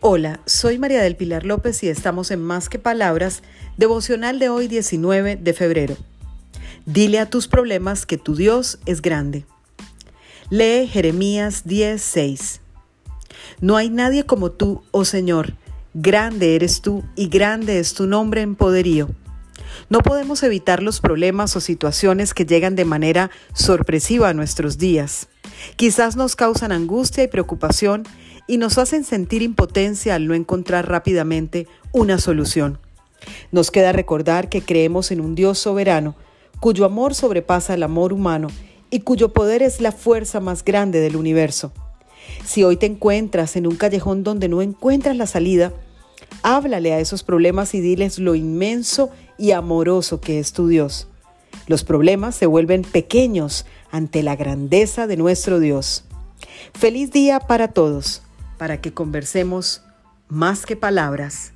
Hola, soy María del Pilar López y estamos en Más que Palabras, devocional de hoy 19 de febrero. Dile a tus problemas que tu Dios es grande. Lee Jeremías 10:6. No hay nadie como tú, oh Señor, grande eres tú y grande es tu nombre en poderío. No podemos evitar los problemas o situaciones que llegan de manera sorpresiva a nuestros días. Quizás nos causan angustia y preocupación y nos hacen sentir impotencia al no encontrar rápidamente una solución. Nos queda recordar que creemos en un Dios soberano, cuyo amor sobrepasa el amor humano y cuyo poder es la fuerza más grande del universo. Si hoy te encuentras en un callejón donde no encuentras la salida, háblale a esos problemas y diles lo inmenso y amoroso que es tu Dios. Los problemas se vuelven pequeños ante la grandeza de nuestro Dios. Feliz día para todos para que conversemos más que palabras